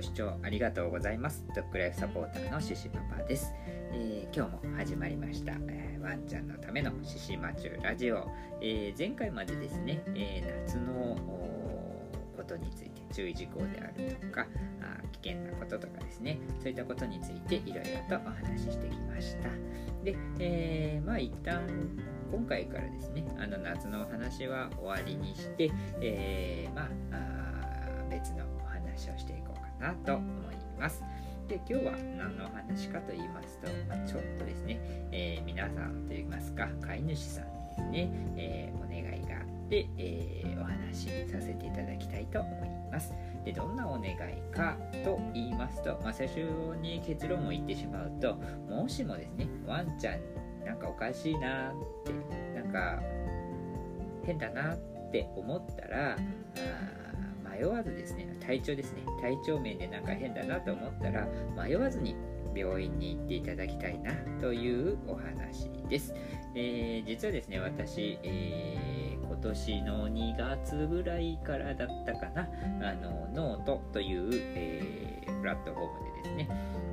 ご視聴ありがとうございます。ドッグライフサポーターのシシパパです。えー、今日も始まりました、えー、ワンちゃんのためのシシマチュラジオ、えー、前回までですね、え夏のことについて注意事項であるとかあ危険なこととかですねそういったことについていろいろとお話ししてきましたで、えまあ一旦今回からですねあの夏のお話は終わりにして、えまあ別のお話をしていこうなと思います。で今日は何のお話かと言いますと、まあ、ちょっとですね、えー、皆さんといいますか飼い主さんにですね、えー、お願いがあって、えー、お話しさせていただきたいと思います。でどんなお願いかと言いますと、まあ、最初に結論を言ってしまうともしもですねワンちゃんなんかおかしいなってなんか変だなって思ったらあ迷わずですね体調ですね体調面でなんか変だなと思ったら迷わずに病院に行っていただきたいなというお話です、えー、実はですね私、えー、今年の2月ぐらいからだったかなあのノートという、えー、プラットフォームでですね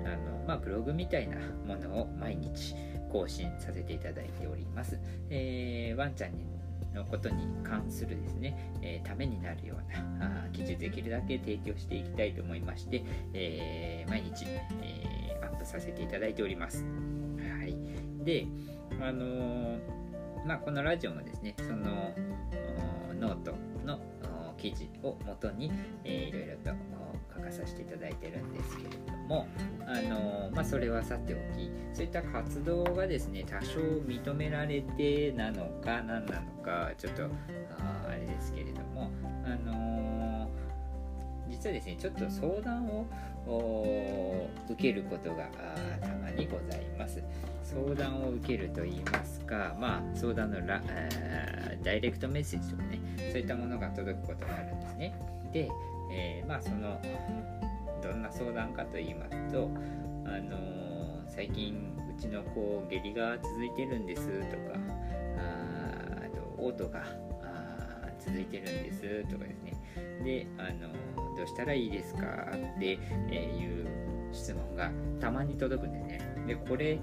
あの、まあ、ブログみたいなものを毎日更新させていただいております、えワンちゃんにのことに関するですね、えー、ためになるような あ記事できるだけ提供していきたいと思いまして、えー、毎日、えー、アップさせていただいております。はい、で、あのー、まあ、このラジオもですね、そのノートの記事をもとに、えー、いろいろと書かさせていただいてるんですけれども、あのまあ、それはさておきそういった活動がですね多少認められてなのか何なのかちょっとあれですけれども、あの実はですねちょっと相談を受けることがたまにございます。相談を受けると言いますかまあ相談のラダイレクトメッセージとかねそういったものが届くことがあるんですね。で、えー、まあそのどんな相談かと言いますと、あのー、最近うちの子下痢が続いてるんですとかああと嘔吐が続いてるんですとかですね。で、あのー、どうしたらいいですかって、いう質問がたまに届くんですね。でこれ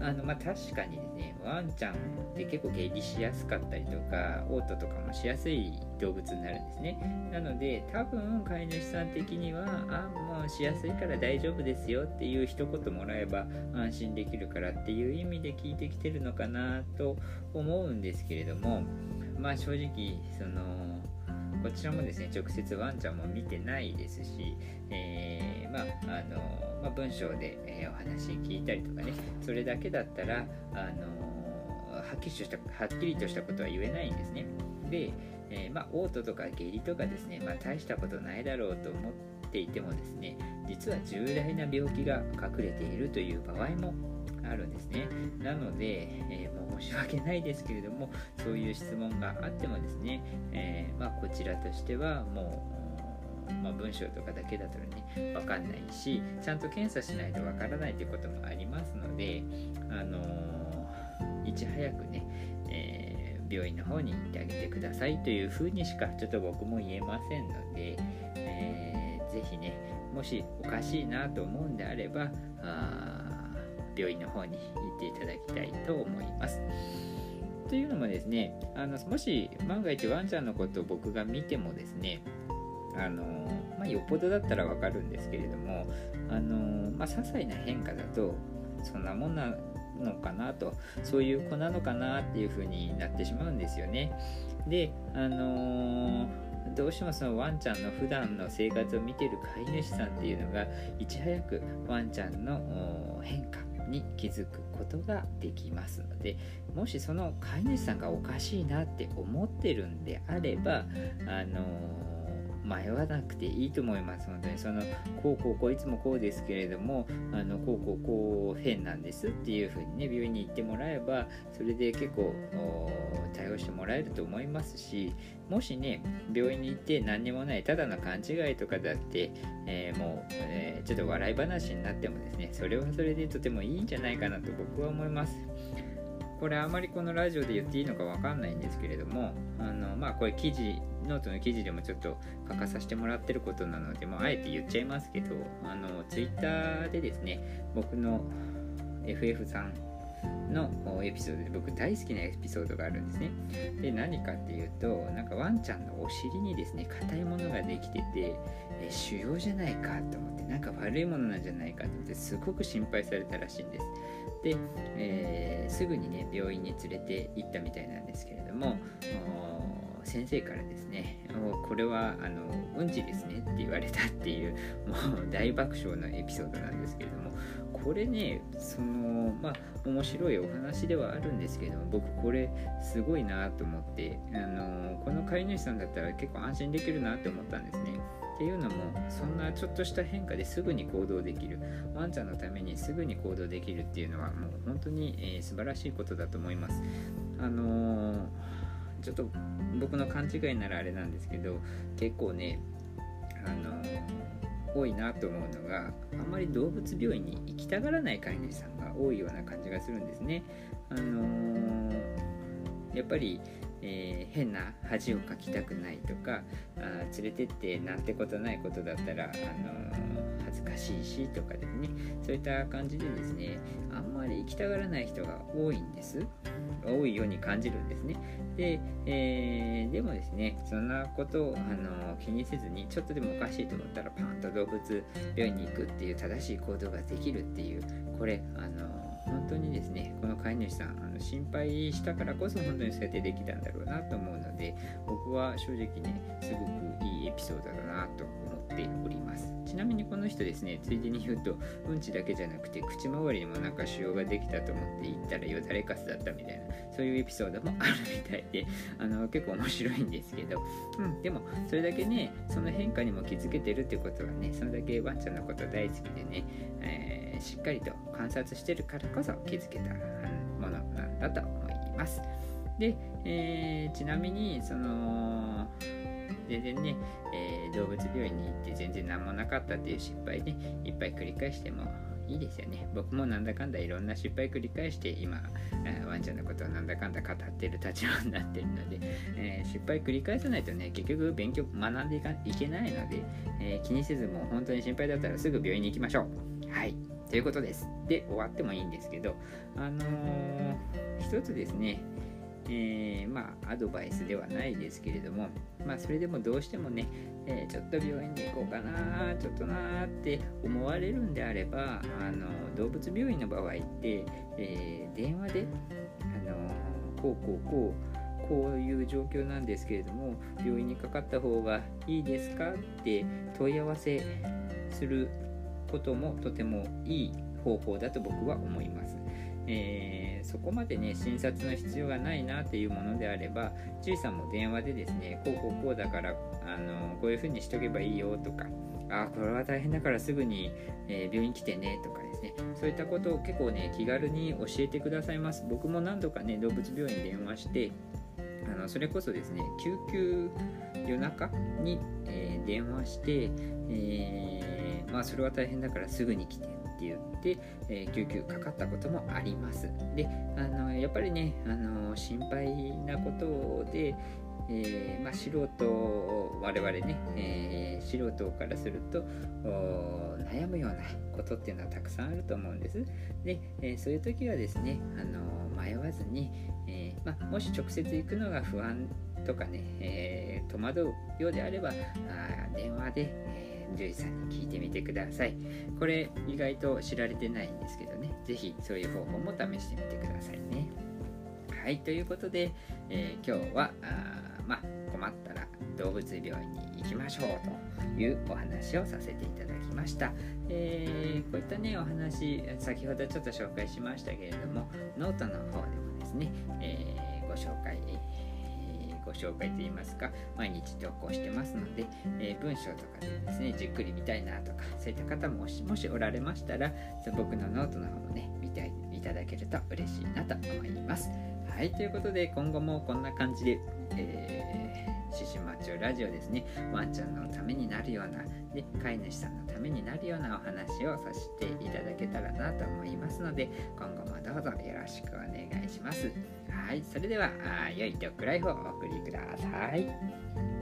あのまあ、確かにですねワンちゃんって結構下痢しやすかったりとか嘔吐とかもしやすい動物になるんですね。なので多分飼い主さん的にはあもうしやすいから大丈夫ですよっていう一言もらえば安心できるからっていう意味で聞いてきてるのかなと思うんですけれどもまあ正直そのこちらもですね直接ワンちゃんも見てないですし、えー、まああのまあ、文章で、えー、お話聞いたりとかねそれだけだったら、あのはっきりとしたはっきりとしたことは言えないんですね。で、えー、まあ、嘔吐とか下痢とかですね、まあ、大したことないだろうと思っていてもですね実は重大な病気が隠れているという場合もあるんですね。なので、えー、申し訳ないですけれどもそういう質問があってもですね、えー、まあ、こちらとしてはもうまあ、文章とかだけだとね分かんないしちゃんと検査しないと分からないということもありますので、あのー、いち早くね、えー、病院の方に行ってあげてくださいというふうにしかちょっと僕も言えませんので、えー、ぜひねもしおかしいなと思うんであればあ病院の方に行っていただきたいと思います。というのもですねあのもし万が一ワンちゃんのことを僕が見てもですねあのまあ、よっぽどだったらわかるんですけれどもあの、まあ、些細な変化だとそんなもんなのかなとそういう子なのかなっていう風になってしまうんですよねであのどうしてもそのワンちゃんの普段の生活を見てる飼い主さんっていうのがいち早くワンちゃんの変化に気づくことができますのでもしその飼い主さんがおかしいなって思ってるんであればあの迷わなくていいと思います本当にそのこうこうこういつもこうですけれどもあのこうこうこう変なんですっていうふうにね病院に行ってもらえばそれで結構対応してもらえると思いますしもしね病院に行って何にもないただの勘違いとかだって、えー、もう、えー、ちょっと笑い話になってもですねそれはそれでとてもいいんじゃないかなと僕は思います。これあまりこのラジオで言っていいのかわかんないんですけれどもあのまあこれ記事ノートの記事でもちょっと書かさせてもらってることなので、もう、あえて言っちゃいますけどあのツイッターでですね僕の FF さんのエピソードで僕大好きなエピソードがあるんですね。で何かっていうとなんかワンちゃんのお尻にですね硬いものができててえ腫瘍じゃないかと思ってなんか悪いものなんじゃないかってってすごく心配されたらしいんです。で、えー、すぐにね病院に連れて行ったみたいなんですけれども先生からですねこれはあのうんちですねって言われたっていうもう大爆笑のエピソードなんですけれどもこれねそのまあ面白いお話ではあるんですけど僕これすごいなと思ってあのこの飼い主さんだったら結構安心できるなって思ったんですね。っていうのもそんなちょっとした変化ですぐに行動できるワンちゃんのためにすぐに行動できるっていうのはもう本当に、えー、素晴らしいことだと思います。あのー、ちょっと僕の勘違いならあれなんですけど結構ねあのー多いなと思うのがあんまり動物病院に行きたがらない飼い主さんが多いような感じがするんですね。あのー、やっぱりえー、変な恥をかきたくないとかあ連れてってなんてことないことだったら、あのー、恥ずかしいしとかですねそういった感じでですねあんまり行きたがらない人が多いんです。多いように感じるんですね。で、えー、でもですねそんなことを、あの、気にせずにちょっとでもおかしいと思ったらパンと動物病院に行くっていう正しい行動ができるっていうこれあの本当にですねこの飼い主さんあの心配したからこそ本当にそうやってできたんだろうなと思うので僕は正直ねすごくいいエピソードだなと思っております。ちなみにこの人ですねついでに言うとうんちだけじゃなくて口周りにもなんか腫瘍ができたと思って言ったらよだれかすだったみたいなそういうエピソードもあるみたいであの結構面白いんですけど、うん、でもそれだけねその変化にも気づけてるってことはねそれだけワンちゃんのこと大好きでね、えーしっかりと観察してるからこそ気づけたものなんだと思います。で、えー、ちなみにその全然ね、えー、動物病院に行って全然何もなかったっていう失敗ねいっぱい繰り返してもいいですよね。僕もなんだかんだいろんな失敗繰り返して今ワンちゃんのことをなんだかんだ語ってる立場になってるので、えー、失敗繰り返さないとね結局勉強学んでいかいけないので、えー、気にせずもう本当に心配だったらすぐ病院に行きましょう。はい。ということです。で、終わってもいいんですけど、あのー、一つですね、えー、まあ、アドバイスではないですけれども、まあ、それでもどうしてもね、えー、ちょっと病院に行こうかな、ちょっとなって思われるんであれば、あの動物病院の場合って、えー、電話で、あのこうこうこう、こういう状況なんですけれども、病院にかかった方がいいですかって問い合わせすることもとてもいい方法だと僕は思います。えー、そこまでね診察の必要がないなっていうものであれば獣医さんも電話でですねこうこうこうだからあのこういうふうにしとけばいいよとかあこれは大変だからすぐに、えー、病院来てねとかですねそういったことを結構ね気軽に教えてくださいます。僕も何度かね動物病院電話してあのそれこそですね救急夜中に、えー、電話して、えーまあそれは大変だからすぐに来て言って、えー、救急かかったこともあります。で、あのやっぱりね、あの心配なことで、えー、まあ、素人我々ね、えー、素人からすると悩むようなことっていうのはたくさんあると思うんです。で、え、そういう時はですね、あの迷わずに、えまあ、もし直接行くのが不安とかね、え戸惑うようであればあ電話で、え獣医さんに聞いてみてください。これ意外と知られてないんですけどね、是非そういう方法も試してみてくださいね。はい、ということで、えー、今日はあまあ、困ったら動物病院に行きましょうというお話をさせていただきました。えー、こういったね、お話、先ほどちょっと紹介しましたけれども、ノートの方でもですね、えー、ご紹介ご紹介といいますか毎日投稿してますので、えー、文章とかでですねじっくり見たいなとかそういった方もしもしおられましたら僕のノートの方もね見ていただけると嬉しいなと思います。はいということで今後もこんな感じで、え、獅子町ラジオですね。ワンちゃんのためになるようなで飼い主さんのためになるようなお話をさせていただけたらなと思いますので今後もどうぞよろしくお願いします。はいそれでは良いドッグライフをお送りください。